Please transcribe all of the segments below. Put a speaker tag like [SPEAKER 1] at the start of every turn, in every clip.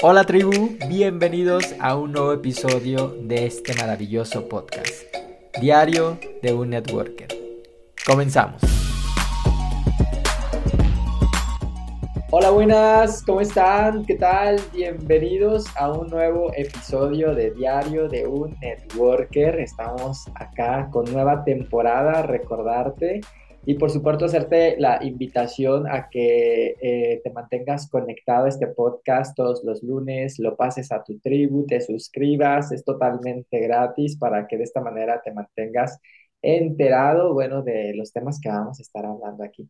[SPEAKER 1] Hola tribu, bienvenidos a un nuevo episodio de este maravilloso podcast, Diario de un Networker. Comenzamos. Hola, buenas, ¿cómo están? ¿Qué tal? Bienvenidos a un nuevo episodio de Diario de un Networker. Estamos acá con nueva temporada, recordarte y por supuesto hacerte la invitación a que eh, te mantengas conectado a este podcast todos los lunes, lo pases a tu tribu, te suscribas, es totalmente gratis para que de esta manera te mantengas enterado, bueno, de los temas que vamos a estar hablando aquí.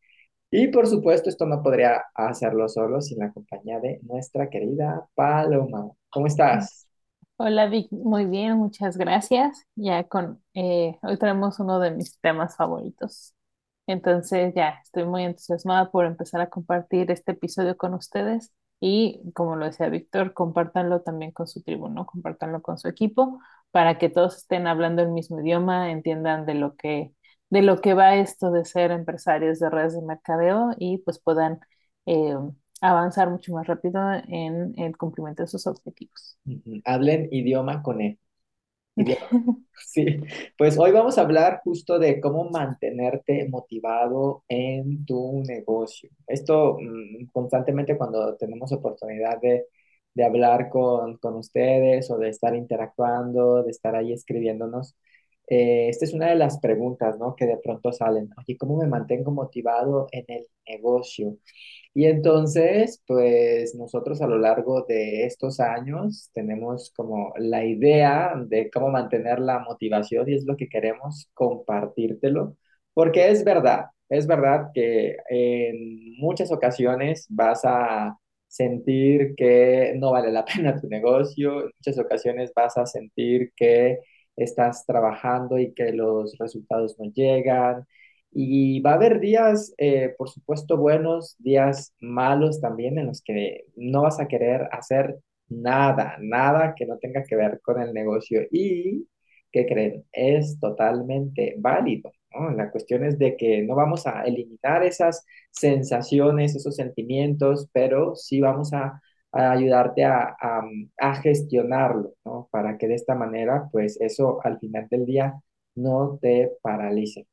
[SPEAKER 1] Y por supuesto, esto no podría hacerlo solo sin la compañía de nuestra querida Paloma. ¿Cómo estás?
[SPEAKER 2] Hola Vic, muy bien, muchas gracias. Ya con, eh, hoy tenemos uno de mis temas favoritos. Entonces ya estoy muy entusiasmada por empezar a compartir este episodio con ustedes y como lo decía Víctor, compártanlo también con su tribu, ¿no? Compártanlo con su equipo para que todos estén hablando el mismo idioma, entiendan de lo que, de lo que va esto de ser empresarios de redes de mercadeo y pues puedan eh, avanzar mucho más rápido en el cumplimiento de sus objetivos.
[SPEAKER 1] Hablen idioma con Sí, pues hoy vamos a hablar justo de cómo mantenerte motivado en tu negocio. Esto mm, constantemente cuando tenemos oportunidad de, de hablar con, con, ustedes o de estar interactuando, de estar ahí escribiéndonos, eh, esta es una de las preguntas, ¿no? Que de pronto salen. Oye, ¿cómo me mantengo motivado en el negocio? Y entonces, pues nosotros a lo largo de estos años tenemos como la idea de cómo mantener la motivación y es lo que queremos compartírtelo, porque es verdad, es verdad que en muchas ocasiones vas a sentir que no vale la pena tu negocio, en muchas ocasiones vas a sentir que estás trabajando y que los resultados no llegan, y va a haber días, eh, por supuesto, buenos, días malos también en los que no vas a querer hacer nada, nada que no tenga que ver con el negocio. Y, ¿qué creen? Es totalmente válido. La cuestión es de que no vamos a eliminar esas sensaciones, esos sentimientos, pero sí vamos a, a ayudarte a, a, gestionarlo, ¿no? Para que de esta manera, pues eso al final del día no te paralice.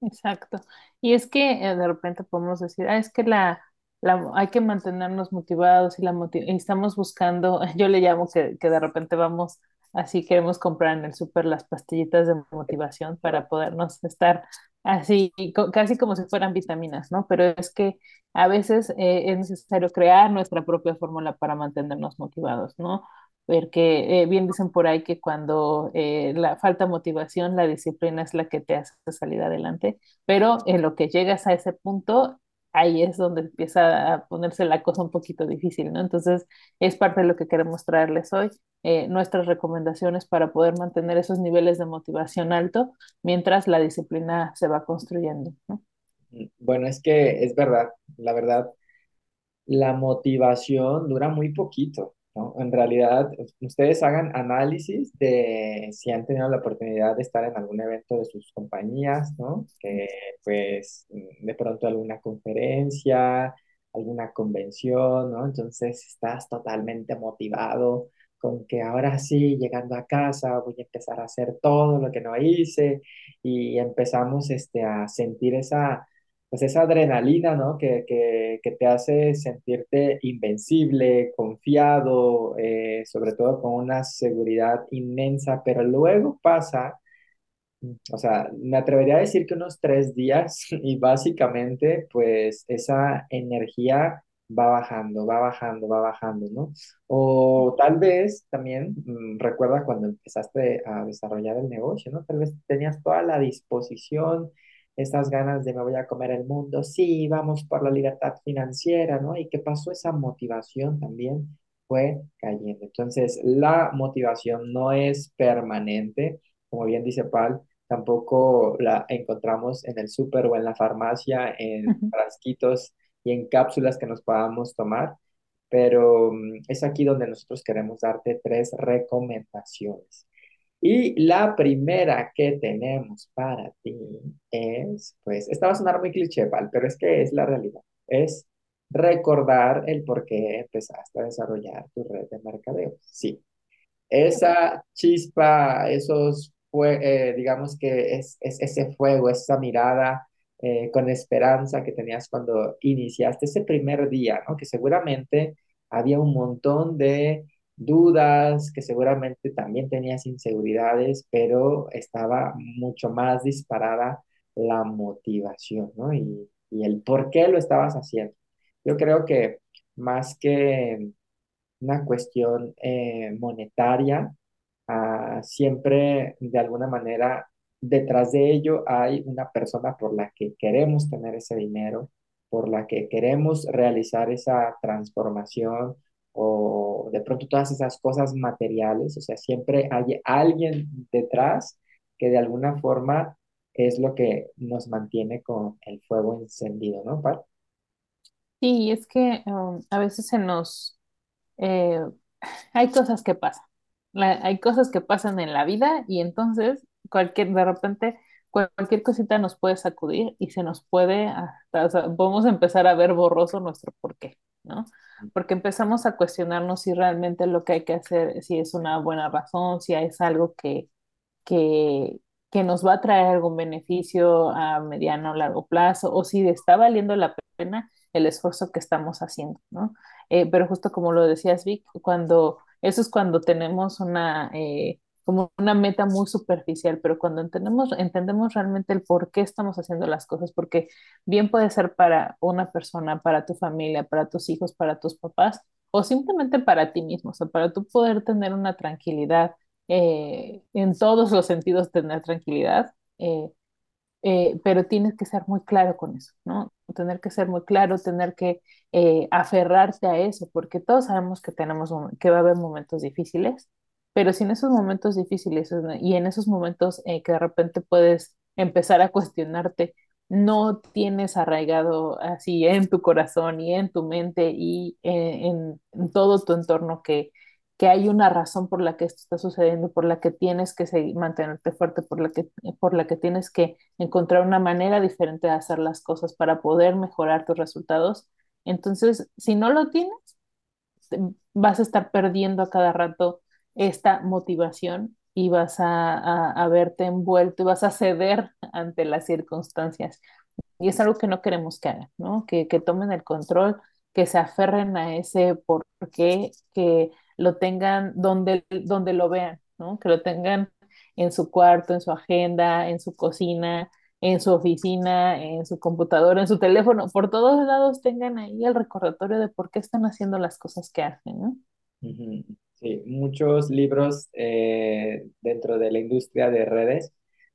[SPEAKER 2] Exacto. Y es que eh, de repente podemos decir, ah, es que la, la, hay que mantenernos motivados y, la y estamos buscando, yo le llamo que, que de repente vamos, así queremos comprar en el súper las pastillitas de motivación para podernos estar así, casi como si fueran vitaminas, ¿no? Pero es que a veces eh, es necesario crear nuestra propia fórmula para mantenernos motivados, ¿no? porque eh, bien dicen por ahí que cuando eh, la falta motivación, la disciplina es la que te hace salir adelante, pero en lo que llegas a ese punto, ahí es donde empieza a ponerse la cosa un poquito difícil, ¿no? Entonces, es parte de lo que queremos traerles hoy, eh, nuestras recomendaciones para poder mantener esos niveles de motivación alto mientras la disciplina se va construyendo, ¿no?
[SPEAKER 1] Bueno, es que es verdad, la verdad, la motivación dura muy poquito. En realidad, ustedes hagan análisis de si han tenido la oportunidad de estar en algún evento de sus compañías, ¿no? Que pues de pronto alguna conferencia, alguna convención, ¿no? Entonces estás totalmente motivado con que ahora sí, llegando a casa, voy a empezar a hacer todo lo que no hice y empezamos este, a sentir esa pues esa adrenalina, ¿no? Que, que, que te hace sentirte invencible, confiado, eh, sobre todo con una seguridad inmensa, pero luego pasa, o sea, me atrevería a decir que unos tres días y básicamente pues esa energía va bajando, va bajando, va bajando, ¿no? O tal vez también mm, recuerda cuando empezaste a desarrollar el negocio, ¿no? Tal vez tenías toda la disposición estas ganas de me voy a comer el mundo, sí, vamos por la libertad financiera, ¿no? ¿Y qué pasó? Esa motivación también fue cayendo. Entonces, la motivación no es permanente, como bien dice Pal, tampoco la encontramos en el súper o en la farmacia, en frasquitos y en cápsulas que nos podamos tomar, pero mm, es aquí donde nosotros queremos darte tres recomendaciones. Y la primera que tenemos para ti es, pues, esta va a sonar muy cliché, Val, pero es que es la realidad. Es recordar el por qué empezaste a desarrollar tu red de mercadeo. Sí, esa chispa, esos, fue, eh, digamos que es, es, ese fuego, esa mirada eh, con esperanza que tenías cuando iniciaste ese primer día, ¿no? Que seguramente había un montón de dudas, que seguramente también tenías inseguridades, pero estaba mucho más disparada la motivación, ¿no? Y, y el por qué lo estabas haciendo. Yo creo que más que una cuestión eh, monetaria, ah, siempre de alguna manera detrás de ello hay una persona por la que queremos tener ese dinero, por la que queremos realizar esa transformación o de pronto todas esas cosas materiales, o sea, siempre hay alguien detrás que de alguna forma es lo que nos mantiene con el fuego encendido, ¿no, Pat?
[SPEAKER 2] Sí, es que um, a veces se nos... eh, hay cosas que pasan. Hay cosas que pasan en la vida y entonces cualquier, de repente cualquier cosita nos puede sacudir y se nos puede, hasta, o sea, podemos empezar a ver borroso nuestro porqué, ¿no? Porque empezamos a cuestionarnos si realmente lo que hay que hacer, si es una buena razón, si es algo que, que, que nos va a traer algún beneficio a mediano o largo plazo, o si está valiendo la pena el esfuerzo que estamos haciendo, ¿no? Eh, pero justo como lo decías, Vic, cuando, eso es cuando tenemos una, eh, como una meta muy superficial, pero cuando entendemos, entendemos realmente el por qué estamos haciendo las cosas, porque bien puede ser para una persona, para tu familia, para tus hijos, para tus papás, o simplemente para ti mismo, o para tú poder tener una tranquilidad eh, en todos los sentidos tener tranquilidad, eh, eh, pero tienes que ser muy claro con eso, ¿no? Tener que ser muy claro, tener que aferrarte a eso, porque todos sabemos que tenemos que va a haber momentos difíciles, pero si en esos momentos difíciles y en esos momentos eh, que de repente puedes empezar a cuestionarte, no tienes arraigado así en tu corazón y en tu mente y eh, en, todo tu entorno que que hay una razón por la que esto está sucediendo, por la que tienes que mantenerte fuerte, por la que, por la que tienes que encontrar una manera diferente de hacer las cosas para poder mejorar tus resultados. Entonces, si no lo tienes, vas a estar perdiendo a cada rato esta motivación y vas a, a, verte envuelto y vas a ceder ante las circunstancias. Y es algo que no queremos que hagan, ¿no? Que, que tomen el control, que se aferren a ese por qué, que lo tengan donde, donde lo vean, ¿no? Que lo tengan en su cuarto, en su agenda, en su cocina, en su oficina, en su computadora, en su teléfono, por todos lados tengan ahí el recordatorio de por qué están haciendo las cosas que hacen, ¿no?
[SPEAKER 1] Ujú. Sí, muchos libros eh, dentro de la industria de redes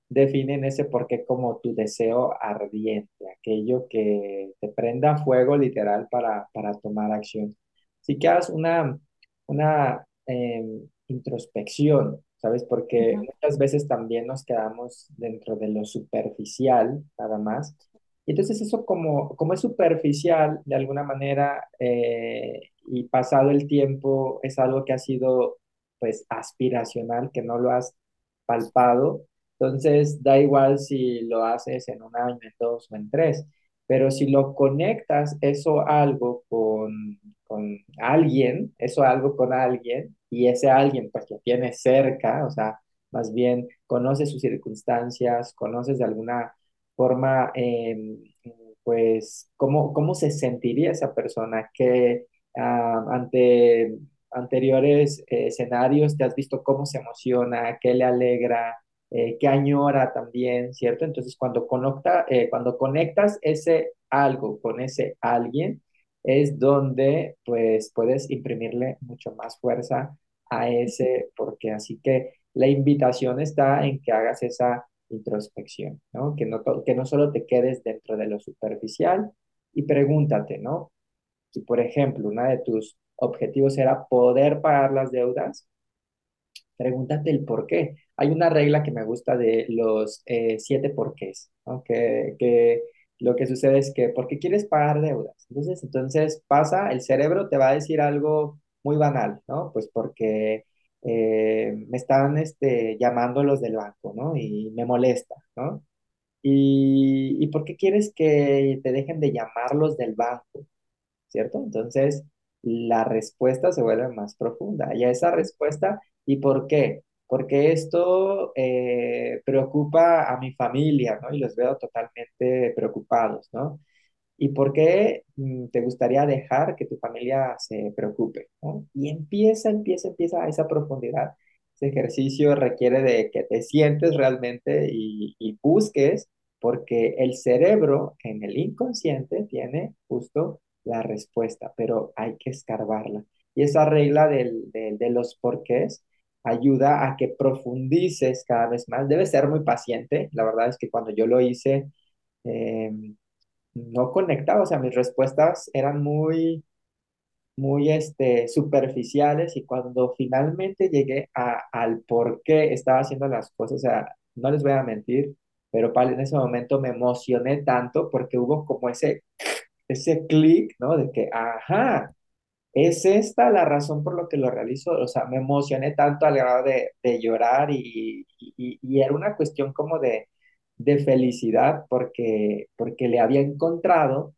[SPEAKER 1] definen ese porqué como tu deseo ardiente, aquello que te prenda fuego literal para, para tomar acción. Así que haz una, una em, introspección, ¿sabes? Porque muchas veces también nos quedamos dentro de lo superficial, nada más. Y entonces eso como, como es superficial, de alguna manera, eh, y pasado el tiempo, es algo que ha sido, pues, aspiracional, que no lo has palpado. Entonces, da igual si lo haces en un año, en dos o en tres, pero si lo conectas eso algo con, con alguien, eso algo con alguien, y ese alguien pues lo tienes cerca, o sea, más bien conoces sus circunstancias, conoces de alguna forma, eh, pues, cómo, cómo se sentiría esa persona, que ah, ante anteriores eh, escenarios te has visto cómo se emociona, qué le alegra, eh, qué añora también, ¿cierto? Entonces, cuando, conecta, eh, cuando conectas ese algo con ese alguien, es donde pues puedes imprimirle mucho más fuerza a ese, porque así que la invitación está en que hagas esa introspección, ¿no? Que no, que no solo te quedes dentro de lo superficial y pregúntate, ¿no? Si, por ejemplo, uno de tus objetivos era poder pagar las deudas, pregúntate el por qué. Hay una regla que me gusta de los eh, siete porqués, ¿no? Que, que lo que sucede es que, ¿por qué quieres pagar deudas? Entonces, entonces pasa, el cerebro te va a decir algo muy banal, ¿no? Pues porque eh, me están este, llamando los del banco, ¿no? Y me molesta, ¿no? ¿Y, y por qué quieres que te dejen de llamar los del banco? ¿cierto? Entonces, la respuesta se vuelve más profunda. Y a esa respuesta, ¿y por qué? Porque esto eh, preocupa a mi familia, ¿no? Y los veo totalmente preocupados, ¿no? ¿Y por qué mm, te gustaría dejar que tu familia se preocupe? ¿no? Y empieza, empieza, empieza a esa profundidad. Ese ejercicio requiere de que te sientes realmente y, busques, porque el cerebro en el inconsciente tiene justo la respuesta, pero hay que escarbarla. Y esa regla del, del- de los porqués ayuda a que profundices cada vez más. Debes ser muy paciente. La verdad es que cuando yo lo hice, em, no conectaba, o sea, mis respuestas eran muy, muy este, superficiales y cuando finalmente llegué a, al por qué estaba haciendo las cosas, o sea, no les voy a mentir, pero en ese momento me emocioné tanto porque hubo como ese, ese clic, ¿no? De que, ajá, es esta la razón por lo que lo realizo, o sea, me emocioné tanto al grado de, de llorar y, y era una cuestión como de, de felicidad porque, porque le había encontrado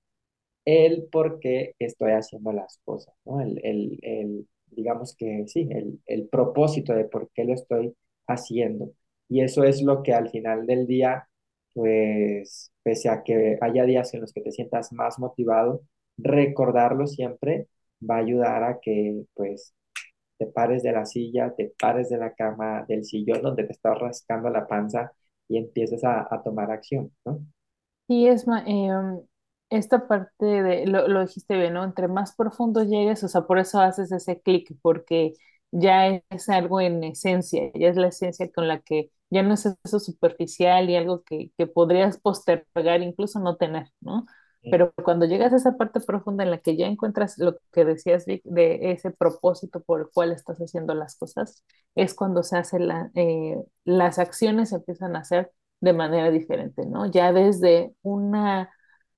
[SPEAKER 1] el por qué estoy haciendo las cosas, ¿no? El, el, el, digamos que sí, el, el propósito de por qué lo estoy haciendo. Y eso es lo que al final del día, pues, pese a que haya días en los que te sientas más motivado, recordarlo siempre va a ayudar a que, pues, te pares de la silla, te pares de la cama, del sillón donde te estás rascando la panza y empieces a, tomar acción, ¿no?
[SPEAKER 2] Y es em, esta parte de, lo, lo dijiste bien, ¿no? Entre más profundo llegues, o sea, por eso haces ese clic, porque ya es algo en esencia, ya es la esencia con la que ya no es eso superficial y algo que, que podrías postergar, incluso no tener, ¿no? Pero cuando llegas a esa parte profunda en la que ya encuentras lo que decías, Vic, de ese propósito por el cual estás haciendo las cosas, es cuando se hace la, eh, las acciones se empiezan a hacer de manera diferente, ¿no? Ya desde una,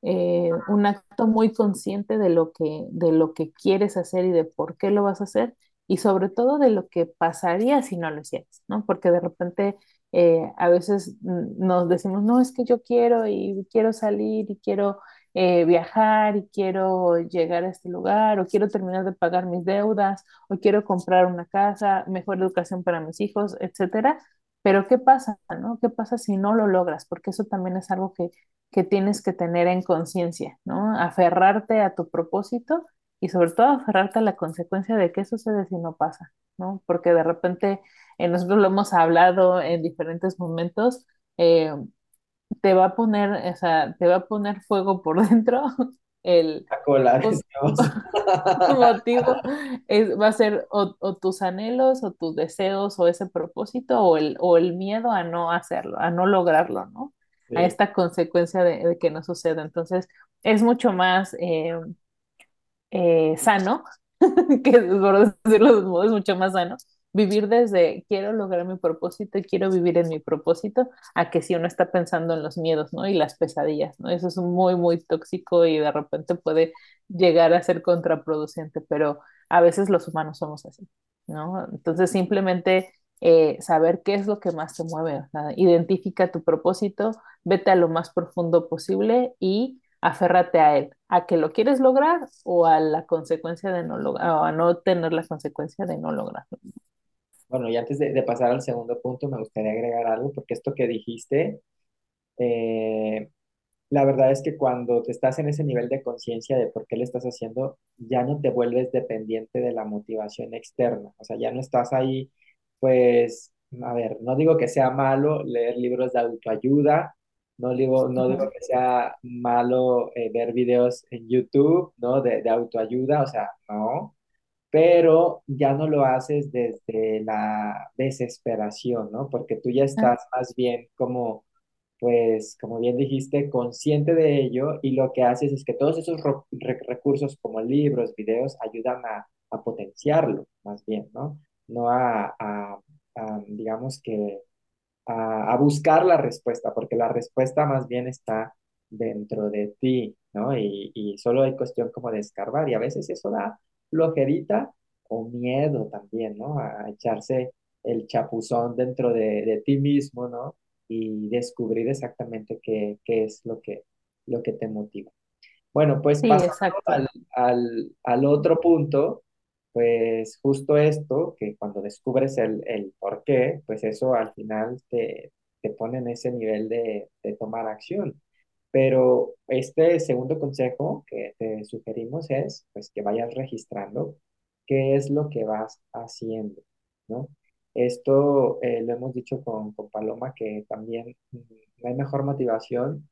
[SPEAKER 2] eh, un acto muy consciente de lo que, de lo que quieres hacer y de por qué lo vas a hacer, y sobre todo de lo que pasaría si no lo hicieras, ¿no? Porque de repente eh, a veces nos decimos, no, es que yo quiero y quiero salir y quiero eh, viajar y quiero llegar a este lugar o quiero terminar de pagar mis deudas o quiero comprar una casa, mejor educación para mis hijos, etcétera pero ¿qué pasa, no? ¿Qué pasa si no lo logras? Porque eso también es algo que, que tienes que tener en conciencia, ¿no? Aferrarte a tu propósito y sobre todo aferrarte a la consecuencia de qué sucede si no pasa, ¿no? Porque de repente eh, nosotros lo hemos hablado en diferentes momentos, eh, te va a poner, o sea, te va a poner fuego por dentro el,
[SPEAKER 1] colar,
[SPEAKER 2] pues, tu motivo es, va a ser o, o tus anhelos o tus deseos o ese propósito o el, o el miedo a no hacerlo, a no lograrlo, ¿no? A esta consecuencia de, de que no suceda. Entonces, es mucho más eh, eh, sano, que por decirlo de un modo, es mucho más sano, vivir desde quiero lograr mi propósito y quiero vivir en mi propósito, a que si uno está pensando en los miedos, ¿no? Y las pesadillas, ¿no? Eso es muy, muy tóxico y de repente puede llegar a ser contraproducente, pero a veces los humanos somos así, ¿no? Entonces simplemente eh, saber qué es lo que más te mueve, o sea, identifica tu propósito, vete a lo más profundo posible y aférrate a él, a que lo quieres lograr o a la consecuencia de no lograr, o a no tener la consecuencia de no lograrlo.
[SPEAKER 1] Bueno, y antes de, de pasar al segundo punto, me gustaría agregar algo, porque esto que dijiste, eh, la verdad es que cuando te estás en ese nivel de conciencia de por qué le estás haciendo, ya no te vuelves dependiente de la motivación externa. O sea, ya no estás ahí, pues, a ver, no digo que sea malo leer libros de autoayuda, no digo, no digo que sea malo eh, ver videos en YouTube, ¿no? De, de autoayuda, o sea, no pero ya no lo haces desde la desesperación, ¿no? Porque tú ya
[SPEAKER 2] Ah,
[SPEAKER 1] estás más bien como, pues, como bien dijiste, consciente de ello y lo que haces es que todos esos re- recursos como libros, videos, ayudan a, a potenciarlo, más bien, ¿no? No a, a- a, digamos que, a, a buscar la respuesta, porque la respuesta más bien está dentro de ti, ¿no? Y, y solo hay cuestión como de escarbar y a veces eso da flojerita o miedo también, ¿no? A echarse el chapuzón dentro de, de ti mismo, ¿no? Y descubrir exactamente qué, qué es lo que, lo que te motiva. Bueno, pues
[SPEAKER 2] Sí,
[SPEAKER 1] pasando al, al otro punto, pues justo esto, que cuando descubres el, el por qué, pues eso al final te, te pone en ese nivel de, de tomar acción. Pero este segundo consejo que te sugerimos es, pues, que vayas registrando qué es lo que vas haciendo, ¿no? Esto eh, lo hemos dicho con, con Paloma, que también no hay mejor motivación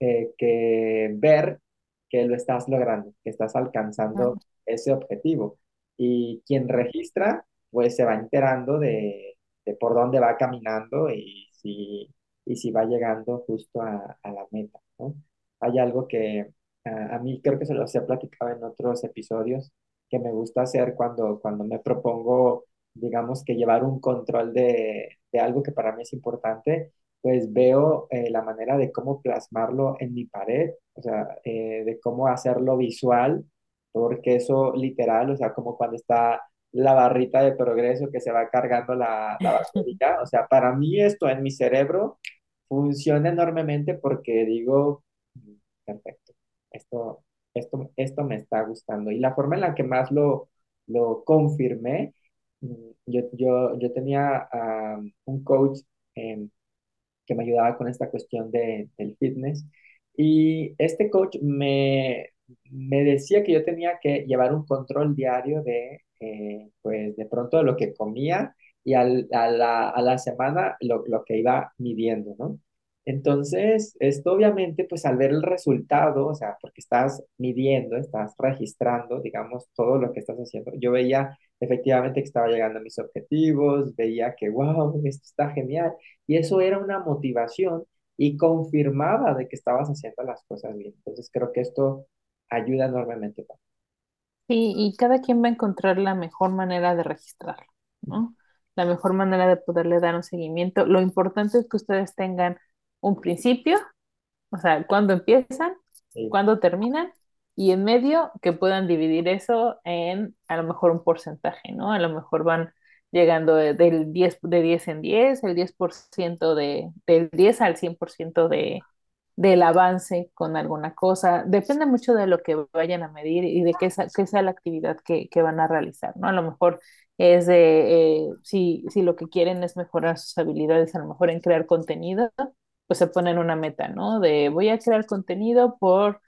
[SPEAKER 1] eh, que ver que lo estás logrando, que estás alcanzando ese objetivo. Y quien registra, pues se va enterando de, de por dónde va caminando y si, y si va llegando justo a, a la meta, ¿no? Hay algo que a, a mí creo que se los he platicado en otros episodios que me gusta hacer cuando, cuando me propongo, digamos que llevar un control de, de algo que para mí es importante pues veo eh, la manera de cómo plasmarlo en mi pared, o sea, eh, de cómo hacerlo visual, porque eso literal, o sea, como cuando está la barrita de progreso que se va cargando la, la batería, o sea, para mí esto en mi cerebro funciona enormemente porque digo, "Mm, perfecto, esto, esto, esto me está gustando. Y la forma en la que más lo, lo confirmé, mm, yo, yo, yo tenía un coach em, que me ayudaba con esta cuestión de, del fitness. Y este coach me, me decía que yo tenía que llevar un control diario de, eh, pues, de pronto de lo que comía y al, a, la, a la semana lo, lo que iba midiendo, ¿no? Entonces, esto obviamente, pues al ver el resultado, o sea, porque estás midiendo, estás registrando, digamos, todo lo que estás haciendo, yo veía efectivamente que estaba llegando a mis objetivos, veía que, wow, esto está genial. Y eso era una motivación y confirmaba de que estabas haciendo las cosas bien. Entonces creo que esto ayuda enormemente.
[SPEAKER 2] Sí, y cada quien va a encontrar la mejor manera de registrarlo, ¿no? La mejor manera de poderle dar un seguimiento. Lo importante es que ustedes tengan un principio, o sea, cuándo empiezan,
[SPEAKER 1] Sí,
[SPEAKER 2] cuándo terminan, y en medio que puedan dividir eso en a lo mejor un porcentaje, ¿no? A lo mejor van llegando de- del 10 de 10 en 10, el 10% de, del 10 al 100% de del avance con alguna cosa. Depende mucho de lo que vayan a medir y de qué, qué sea la actividad que, que, van a realizar, ¿no? A lo mejor es de, eh, si, si lo que quieren es mejorar sus habilidades, a lo mejor en crear contenido, pues se ponen una meta, ¿no? De voy a crear contenido por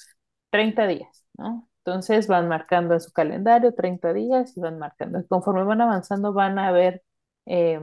[SPEAKER 2] 30 días, ¿no? Entonces van marcando en su calendario 30 días y van marcando. Conforme van avanzando van a ver eh,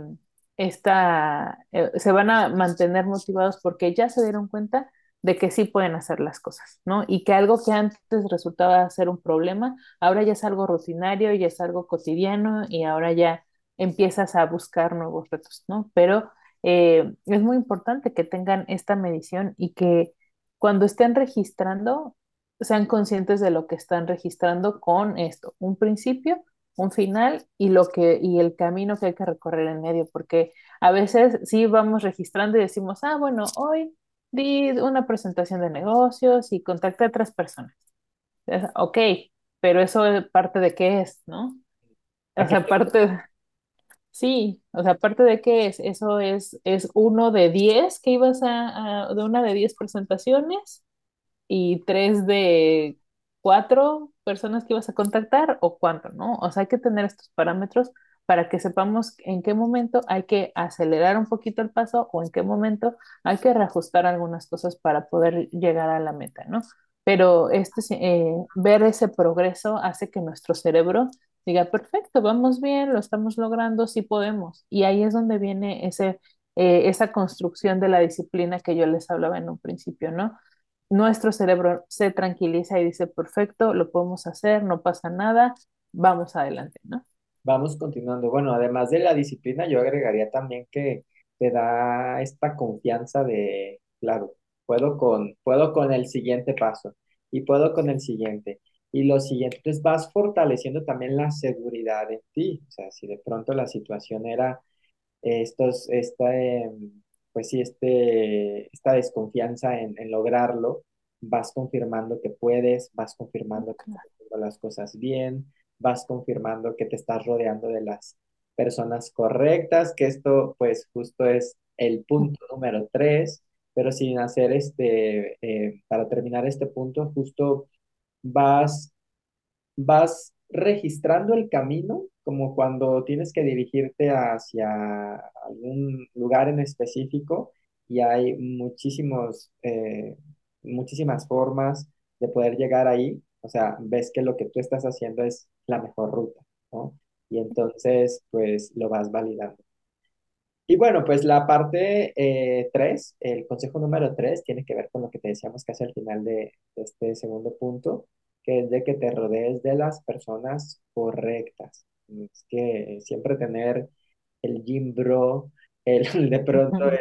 [SPEAKER 2] esta, eh, se van a mantener motivados porque ya se dieron cuenta de que sí pueden hacer las cosas, ¿no? Y que algo que antes resultaba ser un problema, ahora ya es algo rutinario, ya es algo cotidiano y ahora ya empiezas a buscar nuevos retos, ¿no? Pero eh, es muy importante que tengan esta medición y que cuando estén registrando, sean conscientes de lo que están registrando con esto, un principio, un final y lo que y el camino que hay que recorrer en medio, porque a veces sí vamos registrando y decimos, ah, bueno, hoy di una presentación de negocios y contacté a otras personas. Es, ok, pero eso es parte de qué es, ¿no?
[SPEAKER 1] ¿A
[SPEAKER 2] O sea, parte, sí, o sea, parte de qué es, eso es, es uno de diez que ibas a, a- de una de diez presentaciones y tres de cuatro personas que ibas a contactar o cuánto, ¿no? O sea, hay que tener estos parámetros para que sepamos en qué momento hay que acelerar un poquito el paso o en qué momento hay que reajustar algunas cosas para poder llegar a la meta, ¿no? Pero este, eh, ver ese progreso hace que nuestro cerebro diga, perfecto, vamos bien, lo estamos logrando, sí podemos. Y ahí es donde viene ese, eh, esa construcción de la disciplina que yo les hablaba en un principio, ¿no? nuestro cerebro se tranquiliza y dice, perfecto, lo podemos hacer, no pasa nada, vamos adelante, ¿no?
[SPEAKER 1] Vamos continuando. Bueno, además de la disciplina, yo agregaría también que te da esta confianza de, claro, puedo con, puedo con el siguiente paso y puedo con el siguiente. Y lo siguiente, entonces vas fortaleciendo también la seguridad en ti. O sea, si de pronto la situación era estos, esta, em, pues sí, este, esta desconfianza en, en lograrlo, vas confirmando que puedes, vas confirmando que estás haciendo las cosas bien, vas confirmando que te estás rodeando de las personas correctas, que esto pues justo es el punto número tres, pero sin hacer este, eh, para terminar este punto, justo vas, vas registrando el camino, como cuando tienes que dirigirte hacia algún lugar en específico y hay muchísimos, eh, muchísimas formas de poder llegar ahí. O sea, ves que lo que tú estás haciendo es la mejor ruta, ¿no? Y entonces, pues lo vas validando. Y bueno, pues la parte 3, el consejo número 3, tiene que ver con lo que te decíamos casi al final de, de este segundo punto, que es de que te rodees de las personas correctas. Es que siempre tener el gym bro, el, de pronto el,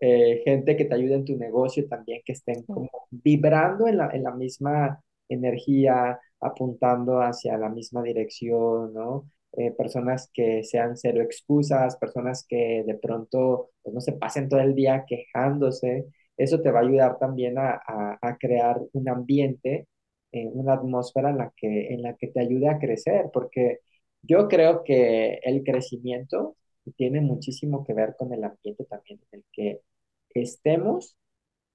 [SPEAKER 1] eh, gente que te ayude en tu negocio también, que estén como vibrando en la, en la misma energía, apuntando hacia la misma dirección, ¿no? Eh, personas que sean cero excusas, personas que de pronto pues, no se pasen todo el día quejándose. Eso te va a ayudar también a, a, crear un ambiente, eh, una atmósfera en la que, en la que te ayude a crecer, porque yo creo que el crecimiento tiene muchísimo que ver con el ambiente también en el que estemos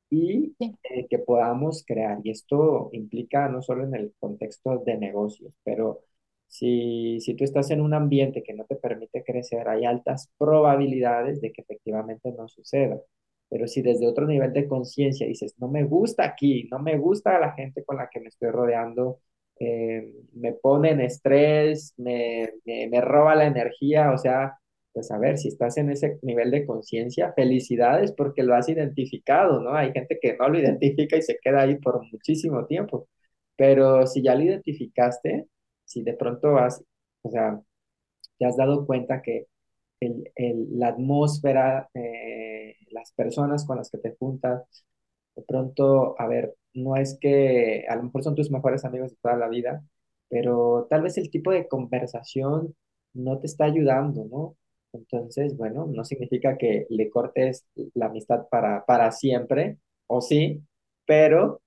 [SPEAKER 1] y eh, que podamos crear. Y esto implica no solo en el contexto de negocios, pero si, si tú estás en un ambiente que no te permite crecer, hay altas probabilidades de que efectivamente no suceda. Pero si desde otro nivel de conciencia dices, no me gusta aquí, no me gusta la gente con la que me estoy rodeando, eh, me pone en estrés, me, me, me roba la energía, o sea, pues a ver, si estás en ese nivel de conciencia, felicidades porque lo has identificado, ¿no? Hay gente que no lo identifica y se queda ahí por muchísimo tiempo, pero si ya lo identificaste, si de pronto has, o sea, te has dado cuenta que el, el- la atmósfera, eh, las personas con las que te juntas, de pronto, a ver, no es que a lo mejor son tus mejores amigos de toda la vida, pero tal vez el tipo de conversación no te está ayudando, ¿no? Entonces, bueno, no significa que le cortes la amistad para, para siempre, o sí, pero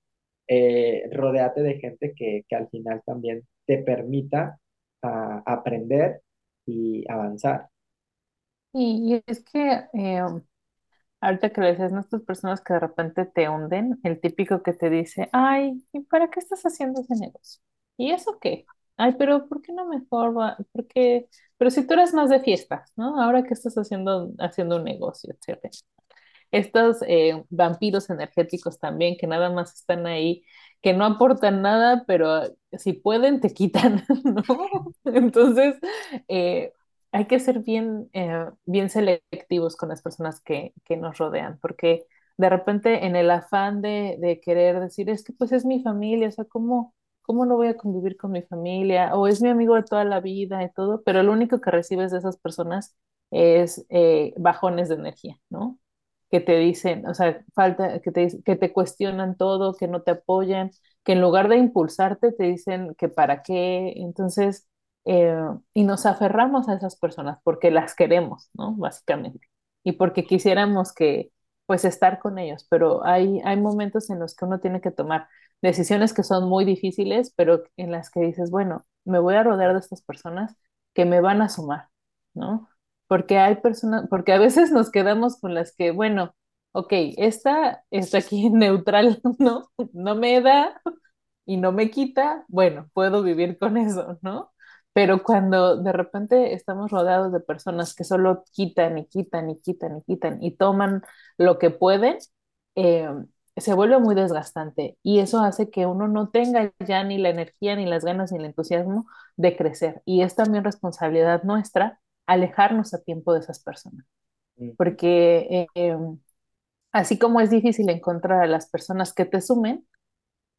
[SPEAKER 1] eh, rodéate de gente que, que al final también te permita ah, aprender y avanzar.
[SPEAKER 2] Y, es que eh, ahorita que lo dices, ¿no? Estas personas que de repente te hunden, el típico que te dice, ay, ¿y para qué estás haciendo ese negocio? ¿Y eso qué? Ay, pero ¿por qué no mejor va? Porque, pero si tú eres más de fiesta, ¿no? Ahora que estás haciendo, haciendo un negocio, etcétera. Estos eh, vampiros energéticos también, que nada más están ahí, que no aportan nada, pero si pueden, te quitan, ¿no? Entonces, eh, hay que ser bien, eh, bien selectivos con las personas que, que nos rodean, porque de repente en el afán de, de querer decir, es que pues es mi familia, o sea, ¿cómo, cómo no voy a convivir con mi familia? O es mi amigo de toda la vida y todo, pero lo único que recibes de esas personas es eh, bajones de energía, ¿no? que te dicen, o sea, falta, que te, que te cuestionan todo, que no te apoyan, que en lugar de impulsarte te dicen que para qué, entonces, eh, y nos aferramos a esas personas porque las queremos, ¿no? Básicamente, y porque quisiéramos que, pues, estar con ellos, pero hay, hay momentos en los que uno tiene que tomar decisiones que son muy difíciles, pero en las que dices, bueno, me voy a rodear de estas personas que me van a sumar, ¿no? porque hay personas, porque a veces nos quedamos con las que, bueno, ok, esta está aquí neutral, ¿no? No me da y no me quita, bueno, puedo vivir con eso, ¿no? Pero cuando de repente estamos rodeados de personas que solo quitan y quitan y quitan y quitan y toman lo que pueden, eh, se vuelve muy desgastante y eso hace que uno no tenga ya ni la energía, ni las ganas, ni el entusiasmo de crecer. Y es también responsabilidad nuestra alejarnos a tiempo de esas personas, porque eh, así como es difícil encontrar a las personas que te sumen,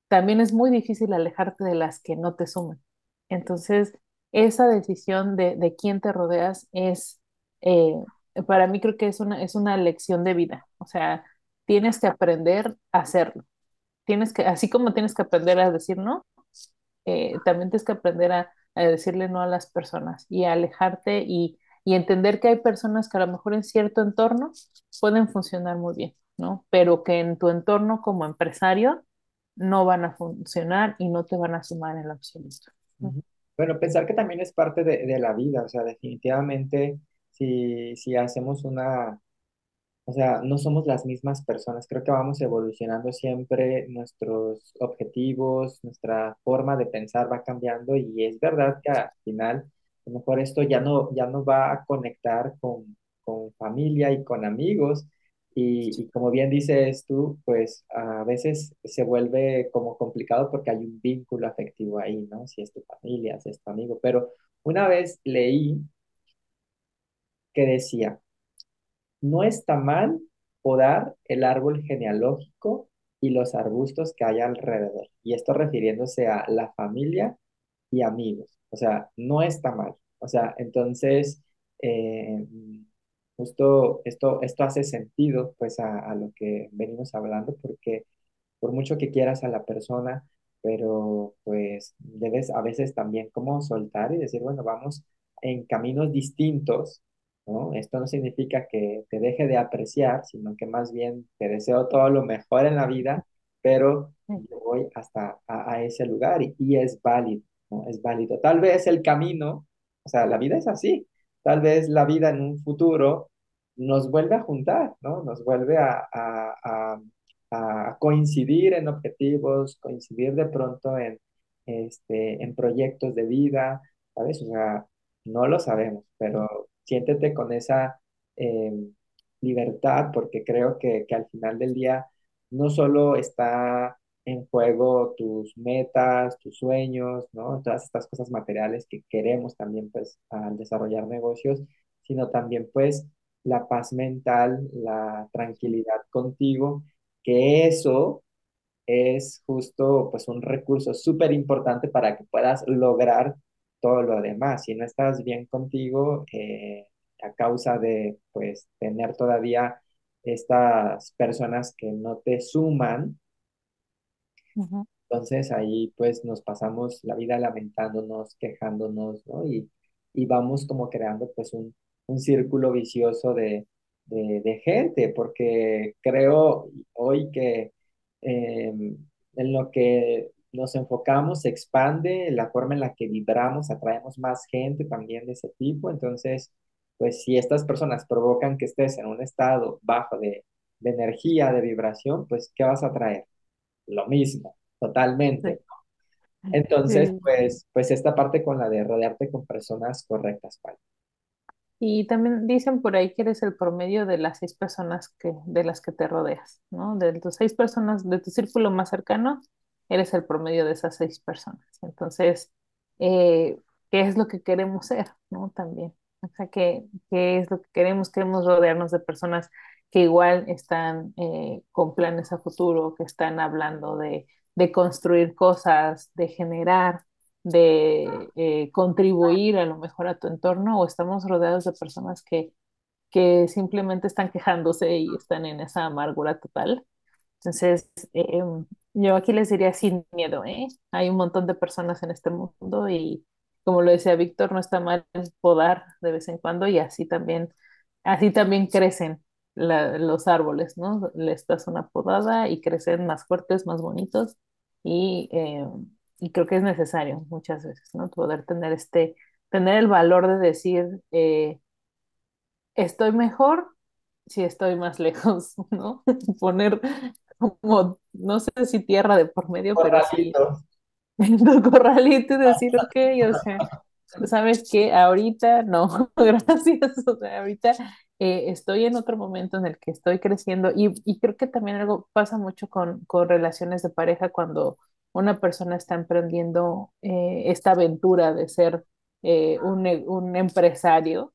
[SPEAKER 2] también es muy difícil alejarte de las que no te sumen. Entonces, esa decisión de, de quién te rodeas es, eh, para mí creo que es una, es una lección de vida. O sea, tienes que aprender a hacerlo. Tienes que, así como tienes que aprender a decir no, eh, también tienes que aprender a, a, decirle no a las personas y a alejarte y, y, entender que hay personas que a lo mejor en cierto entorno pueden funcionar muy bien, ¿no? Pero que en tu entorno como empresario no van a funcionar y no te van a sumar en lo absoluto.
[SPEAKER 1] ujú. Bueno, pensar que también es parte de, de la vida, o sea, definitivamente, si, si hacemos una O sea, no somos las mismas personas. Creo que vamos evolucionando siempre, nuestros objetivos, nuestra forma de pensar va cambiando y es verdad que al final, a lo mejor esto ya no, ya no va a conectar con, con familia y con amigos. Y, y como bien dices tú, pues a veces se vuelve como complicado porque hay un vínculo afectivo ahí, ¿no? Si es tu familia, si es tu amigo. Pero una vez leí que decía, no está mal podar el árbol genealógico y los arbustos que hay alrededor. Y esto refiriéndose a la familia y amigos. O sea, no está mal. O sea, entonces, eh, justo esto, esto hace sentido pues a, a lo que venimos hablando porque por mucho que quieras a la persona, pero pues debes a veces también como soltar y decir, bueno, vamos en caminos distintos, ¿no? Esto no significa que te deje de apreciar, sino que más bien te deseo todo lo mejor en la vida, pero yo voy hasta a, a ese lugar y, y es válido, ¿no? Es válido. Tal vez el camino, o sea, la vida es así, tal vez la vida en un futuro nos vuelve a juntar, ¿no? Nos vuelve a, a, a coincidir en objetivos, coincidir de pronto en, este, en proyectos de vida, ¿sabes? O sea, no lo sabemos, pero siéntete con esa eh, libertad porque creo que, que al final del día no solo está en juego tus metas, tus sueños, ¿no? Todas estas cosas materiales que queremos también, pues, al desarrollar negocios, sino también, pues, la paz mental, la tranquilidad contigo que eso es justo pues un recurso súper importante para que puedas lograr todo lo demás. Si no estás bien contigo, eh, a causa de pues tener todavía estas personas que no te suman, entonces ahí pues nos pasamos la vida lamentándonos, quejándonos, ¿no? Y, y vamos como creando pues un, un círculo vicioso de, de, de gente, porque creo hoy que eh, en lo que nos enfocamos se expande, la forma en la que vibramos, atraemos más gente también de ese tipo, entonces pues si estas personas provocan que estés en un estado bajo de, de energía, de vibración, pues ¿qué vas a traer? Lo mismo, totalmente. Entonces, pues, pues esta parte con la de rodearte con personas correctas, ¿vale?
[SPEAKER 2] Y también dicen por ahí que eres el promedio de las seis personas que, de las que te rodeas, ¿no? De tus seis personas, de tu círculo más cercano, eres el promedio de esas seis personas. Entonces, eh, ¿qué es lo que queremos ser, ¿no? También. O sea, ¿qué, qué es lo que queremos? Queremos rodearnos de personas que igual están eh, con planes a futuro, que están hablando de, de construir cosas, de generar de eh, contribuir a lo mejor a tu entorno o estamos rodeados de personas que, que simplemente están quejándose y están en esa amargura total. Entonces, eh, yo aquí les diría sin miedo, ¿eh? Hay un montón de personas en este mundo y como lo decía Víctor, no está mal podar de vez en cuando y así también, así también crecen la- los árboles, ¿no? Les das una podada y crecen más fuertes, más bonitos y, eh, y creo que es necesario muchas veces, ¿no? Poder tener este, tener el valor de decir, eh, estoy mejor si estoy más lejos, ¿no? Poner como, no sé si tierra de por medio, pero sí
[SPEAKER 1] Corralito.
[SPEAKER 2] tu corralito y decir, ok, o sea, sabes que ahorita no, gracias, o sea, ahorita eh, estoy en otro momento en el que estoy creciendo y, y creo que también algo pasa mucho con, con relaciones de pareja cuando una persona está emprendiendo eh, esta aventura de ser eh, un, e- un empresario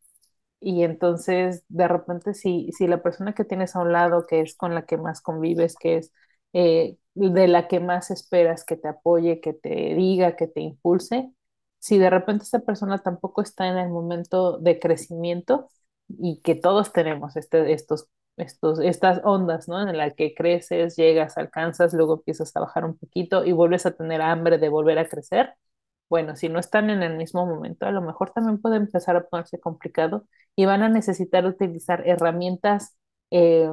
[SPEAKER 2] y entonces, de repente, si, si la persona que tienes a un lado, que es con la que más convives, que es eh, de la que más esperas que te apoye, que te diga, que te impulse, si de repente esa persona tampoco está en el momento de crecimiento y que todos tenemos este, estos, estos, estas ondas, ¿no? En la que creces, llegas, alcanzas, luego empiezas a bajar un poquito y vuelves a tener hambre de volver a crecer bueno, si no están en el mismo momento, a lo mejor también puede empezar a ponerse complicado y van a necesitar utilizar herramientas eh,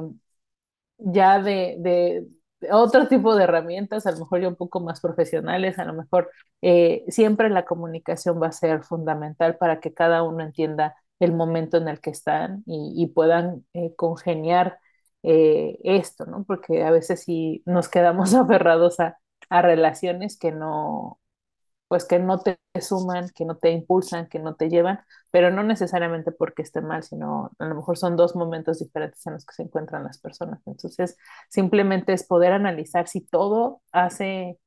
[SPEAKER 2] ya de, de- otro tipo de herramientas, a lo mejor ya un poco más profesionales, a lo mejor eh, siempre la comunicación va a ser fundamental para que cada uno entienda el momento en el que están y, puedan eh, congeniar eh, esto, ¿no? Porque a veces sí nos quedamos aferrados a, a relaciones que no, pues que no te suman, que no te impulsan, que no te llevan, pero no necesariamente porque esté mal, sino a lo mejor son dos momentos diferentes en los que se encuentran las personas. Entonces, simplemente es poder analizar si todo hace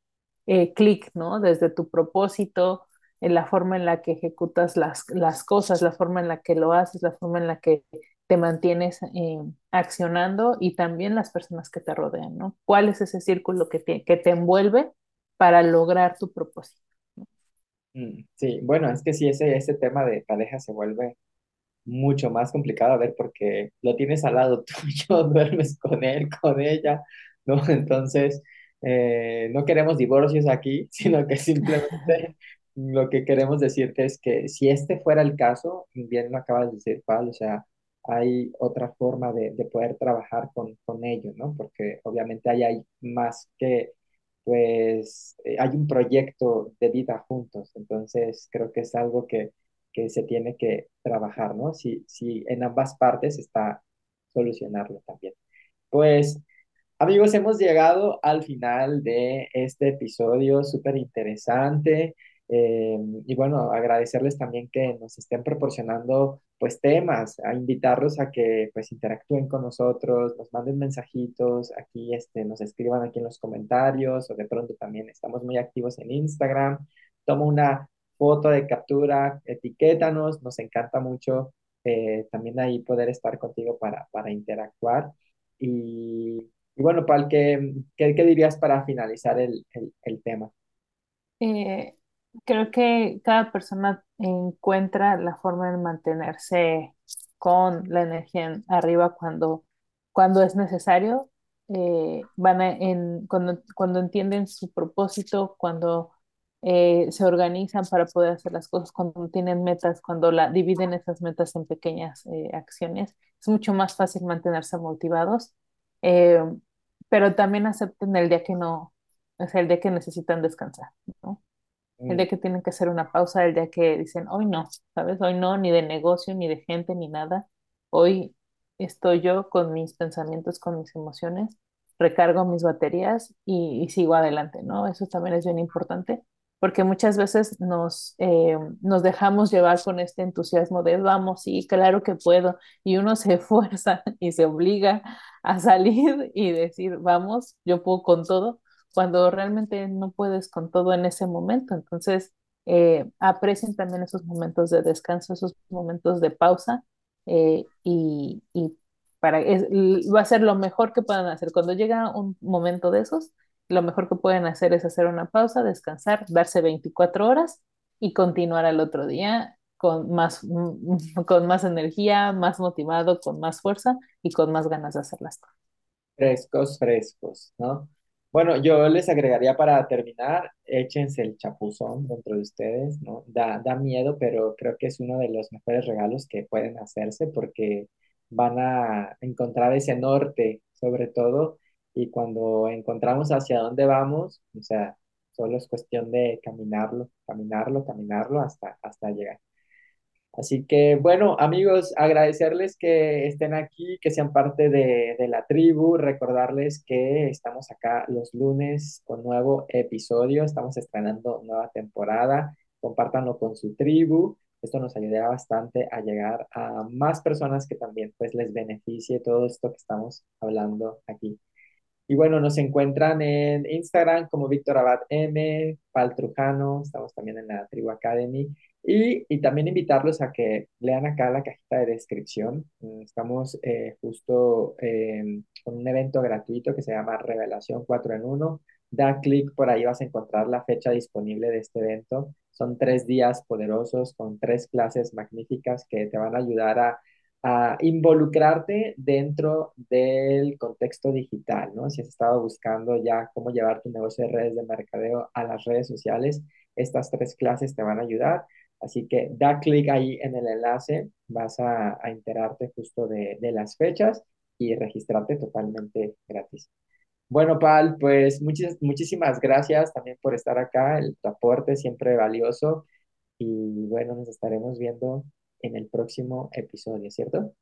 [SPEAKER 2] eh, clic, ¿no? Desde tu propósito, en la forma en la que ejecutas las, las cosas, la forma en la que lo haces, la forma en la que te mantienes eh, accionando y también las personas que te rodean, ¿no? ¿Cuál es ese círculo que te, que te envuelve para lograr tu propósito?
[SPEAKER 1] Mm, Sí, bueno, es que sí, ese, ese tema de pareja se vuelve mucho más complicado a ver porque lo tienes al lado tuyo, duermes con él, con ella, ¿no? Entonces, eh, no queremos divorcios aquí, sino que simplemente lo que queremos decirte es que si este fuera el caso, bien lo acabas de decir, Pablo, o sea, hay otra forma de, de poder trabajar con, con ello, ¿no? Porque obviamente ahí hay más que, pues, eh, hay un proyecto de vida juntos, entonces creo que es algo que que se tiene que trabajar, ¿no? Si, si en ambas partes está solucionarlo también. Pues Amigos, hemos llegado al final de este episodio súper interesante. Eh, y bueno, agradecerles también que nos estén proporcionando pues temas, a invitarlos a que pues interactúen con nosotros, nos manden mensajitos, aquí este, nos escriban aquí en los comentarios o de pronto también estamos muy activos en Instagram. Toma una foto de captura, etiquétanos, nos encanta mucho eh, también ahí poder estar contigo para, para interactuar. Y y bueno, Pal, ¿qué, qué, dirías para finalizar el, el, el tema?
[SPEAKER 2] Eh, creo que cada persona encuentra la forma de mantenerse con la energía en- arriba cuando, cuando es necesario. Eh, van a- en, cuando, cuando entienden su propósito, cuando eh, se organizan para poder hacer las cosas, cuando tienen metas, cuando la, dividen esas metas en pequeñas eh, acciones, es mucho más fácil mantenerse motivados. Eh, pero también acepten el día que no, o sea, el día que necesitan descansar, ¿no? El
[SPEAKER 1] Mm,
[SPEAKER 2] día que tienen que hacer una pausa, el día que dicen, hoy no, ¿sabes? Hoy no, ni de negocio, ni de gente, ni nada. Hoy estoy yo con mis pensamientos, con mis emociones, recargo mis baterías y, y sigo adelante, ¿no? Eso también es bien importante, porque muchas veces nos, eh, nos dejamos llevar con este entusiasmo de, vamos, sí, claro que puedo, y uno se esfuerza y se obliga a salir y decir, vamos, yo puedo con todo cuando realmente no puedes con todo en ese momento. Entonces, eh, aprecien también esos momentos de descanso, esos momentos de pausa eh, y, y para, es, va a ser lo mejor que puedan hacer. Cuando llega un momento de esos, lo mejor que pueden hacer es hacer una pausa, descansar, darse 24 horas y continuar al otro día con más, con más energía, más motivado, con más fuerza y con más ganas de hacer las cosas.
[SPEAKER 1] Frescos, frescos, ¿no? Bueno, yo les agregaría para terminar, échense el chapuzón dentro de ustedes, ¿no? Da, da miedo, pero creo que es uno de los mejores regalos que pueden hacerse porque van a encontrar ese norte, sobre todo, y cuando encontramos hacia dónde vamos, o sea, solo es cuestión de caminarlo, caminarlo, caminarlo hasta, hasta llegar. Así que bueno, amigos, agradecerles que estén aquí, que sean parte de, de la tribu, recordarles que estamos acá los lunes con nuevo episodio, estamos estrenando nueva temporada, compártanlo con su tribu, esto nos ayudará bastante a llegar a más personas que también pues les beneficie todo esto que estamos hablando aquí. Y bueno, nos encuentran en Instagram como Víctor Abad M, Pal Trujano, estamos también en la Tribu Academy. Y, y también invitarlos a que lean acá la cajita de descripción. Mm, Estamos eh, justo eh, con un evento gratuito que se llama Revelación 4 en uno Da clic por ahí, vas a encontrar la fecha disponible de este evento. Son tres días poderosos con tres clases magníficas que te van a ayudar a a involucrarte dentro del contexto digital, ¿no? Si has estado buscando ya cómo llevar tu negocio de redes de mercadeo a las redes sociales, estas tres clases te van a ayudar. Así que da clic ahí en el enlace, vas a, a enterarte justo de, de las fechas y registrarte totalmente gratis. Bueno, Pal, pues muchísimas gracias también por estar acá, el, tu aporte siempre valioso y bueno, nos estaremos viendo en el próximo episodio, ¿cierto?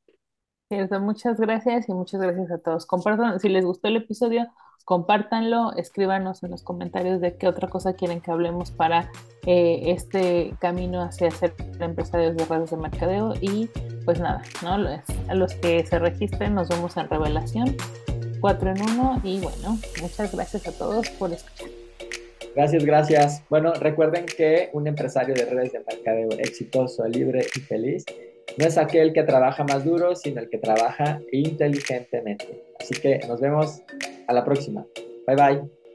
[SPEAKER 2] Cierto, muchas gracias y muchas gracias a todos. Compartan, si les gustó el episodio, compártanlo, escríbanos en los comentarios de qué otra cosa quieren que hablemos para eh, este camino hacia ser empresarios de redes de mercadeo y pues nada, ¿no? A los que se registren nos vemos en Revelación 4 en 1 y bueno, muchas gracias a todos por escuchar.
[SPEAKER 1] Gracias, gracias. Bueno, recuerden que un empresario de redes de mercadeo exitoso, libre y feliz no es aquel que trabaja más duro, sino el que trabaja inteligentemente. Así que nos vemos a la próxima. Bye bye.